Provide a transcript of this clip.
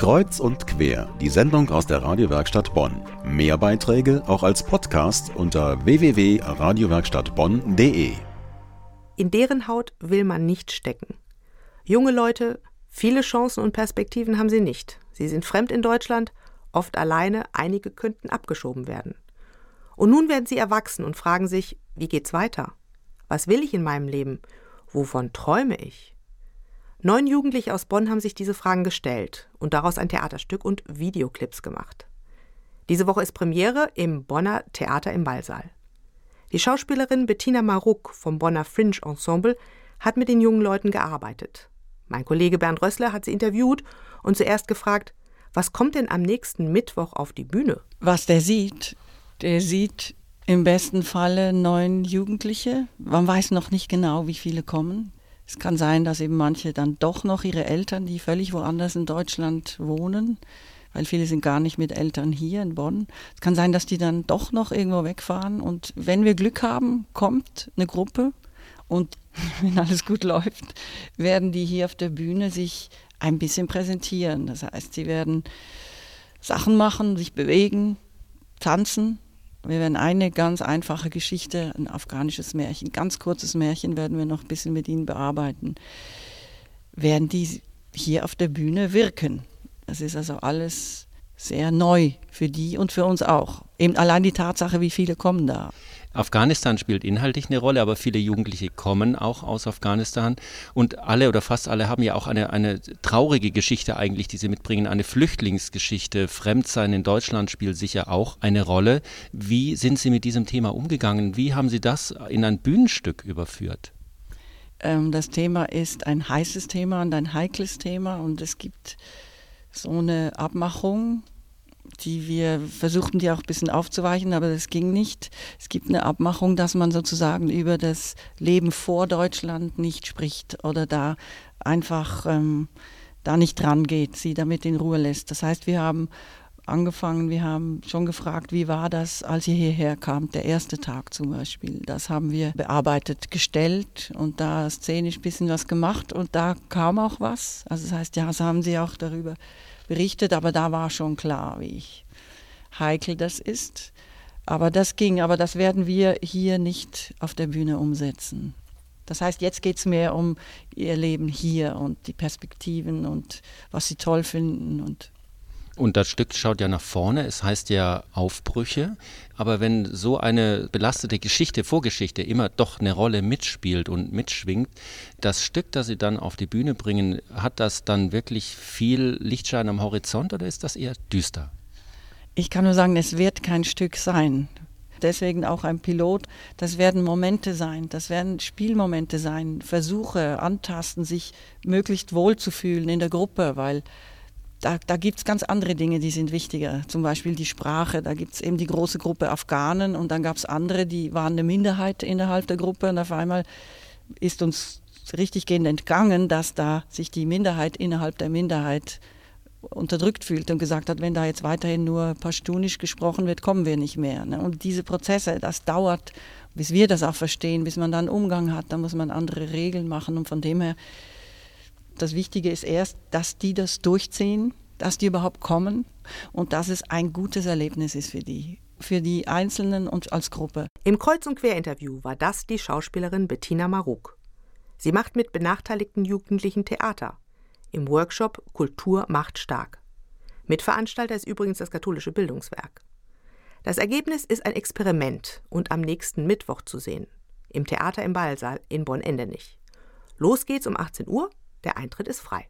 Kreuz und quer, die Sendung aus der Radiowerkstatt Bonn. Mehr Beiträge auch als Podcast unter www.radiowerkstattbonn.de. In deren Haut will man nicht stecken. Junge Leute, viele Chancen und Perspektiven haben sie nicht. Sie sind fremd in Deutschland, oft alleine, einige könnten abgeschoben werden. Und nun werden sie erwachsen und fragen sich, wie geht's weiter? Was will ich in meinem Leben? Wovon träume ich? Neun Jugendliche aus Bonn haben sich diese Fragen gestellt und daraus ein Theaterstück und Videoclips gemacht. Diese Woche ist Premiere im Bonner Theater im Ballsaal. Die Schauspielerin Bettina Maruk vom Bonner Fringe Ensemble hat mit den jungen Leuten gearbeitet. Mein Kollege Bernd Rössler hat sie interviewt und zuerst gefragt, was kommt denn am nächsten Mittwoch auf die Bühne? Was der sieht, der sieht im besten Falle neun Jugendliche. Man weiß noch nicht genau, wie viele kommen. Es kann sein, dass eben manche dann doch noch ihre Eltern, die völlig woanders in Deutschland wohnen, weil viele sind gar nicht mit Eltern hier in Bonn. Es kann sein, dass die dann doch noch irgendwo wegfahren. Und wenn wir Glück haben, kommt eine Gruppe und wenn alles gut läuft, werden die hier auf der Bühne sich ein bisschen präsentieren. Das heißt, sie werden Sachen machen, sich bewegen, tanzen wir werden eine ganz einfache Geschichte, ein afghanisches Märchen, ganz kurzes Märchen werden wir noch ein bisschen mit ihnen bearbeiten. Werden die hier auf der Bühne wirken? Das ist also alles sehr neu für die und für uns auch. Eben allein die Tatsache, wie viele kommen da. Afghanistan spielt inhaltlich eine Rolle, aber viele Jugendliche kommen auch aus Afghanistan und alle oder fast alle haben ja auch eine, eine traurige Geschichte eigentlich, die sie mitbringen, eine Flüchtlingsgeschichte. Fremdsein in Deutschland spielt sicher auch eine Rolle. Wie sind Sie mit diesem Thema umgegangen? Wie haben Sie das in ein Bühnenstück überführt? Ähm, das Thema ist ein heißes Thema und ein heikles Thema und es gibt so eine Abmachung die wir versuchten, die auch ein bisschen aufzuweichen, aber das ging nicht. Es gibt eine Abmachung, dass man sozusagen über das Leben vor Deutschland nicht spricht oder da einfach ähm, da nicht dran geht, sie damit in Ruhe lässt. Das heißt, wir haben angefangen, wir haben schon gefragt, wie war das, als ihr hierher kamt, der erste Tag zum Beispiel. Das haben wir bearbeitet, gestellt und da szenisch ein bisschen was gemacht und da kam auch was. Also das heißt, ja, das haben sie auch darüber berichtet, aber da war schon klar, wie heikel das ist. Aber das ging, aber das werden wir hier nicht auf der Bühne umsetzen. Das heißt, jetzt geht es mehr um ihr Leben hier und die Perspektiven und was sie toll finden und und das Stück schaut ja nach vorne, es heißt ja Aufbrüche. Aber wenn so eine belastete Geschichte, Vorgeschichte immer doch eine Rolle mitspielt und mitschwingt, das Stück, das Sie dann auf die Bühne bringen, hat das dann wirklich viel Lichtschein am Horizont oder ist das eher düster? Ich kann nur sagen, es wird kein Stück sein. Deswegen auch ein Pilot. Das werden Momente sein, das werden Spielmomente sein, Versuche, antasten, sich möglichst wohl zu fühlen in der Gruppe, weil da, da gibt es ganz andere Dinge, die sind wichtiger. Zum Beispiel die Sprache. Da gibt es eben die große Gruppe Afghanen und dann gab es andere, die waren eine Minderheit innerhalb der Gruppe und auf einmal ist uns richtig gehend entgangen, dass da sich die Minderheit innerhalb der Minderheit unterdrückt fühlt und gesagt hat, wenn da jetzt weiterhin nur Pashtunisch gesprochen wird, kommen wir nicht mehr. Ne? Und diese Prozesse, das dauert, bis wir das auch verstehen, bis man dann Umgang hat, da muss man andere Regeln machen und von dem her das Wichtige ist erst, dass die das durchziehen, dass die überhaupt kommen und dass es ein gutes Erlebnis ist für die, für die Einzelnen und als Gruppe. Im Kreuz- und Querinterview war das die Schauspielerin Bettina Maruk. Sie macht mit benachteiligten Jugendlichen Theater. Im Workshop Kultur macht stark. Mitveranstalter ist übrigens das katholische Bildungswerk. Das Ergebnis ist ein Experiment und am nächsten Mittwoch zu sehen. Im Theater im Ballsaal in Bonn-Endenich. Los geht's um 18 Uhr der Eintritt ist frei.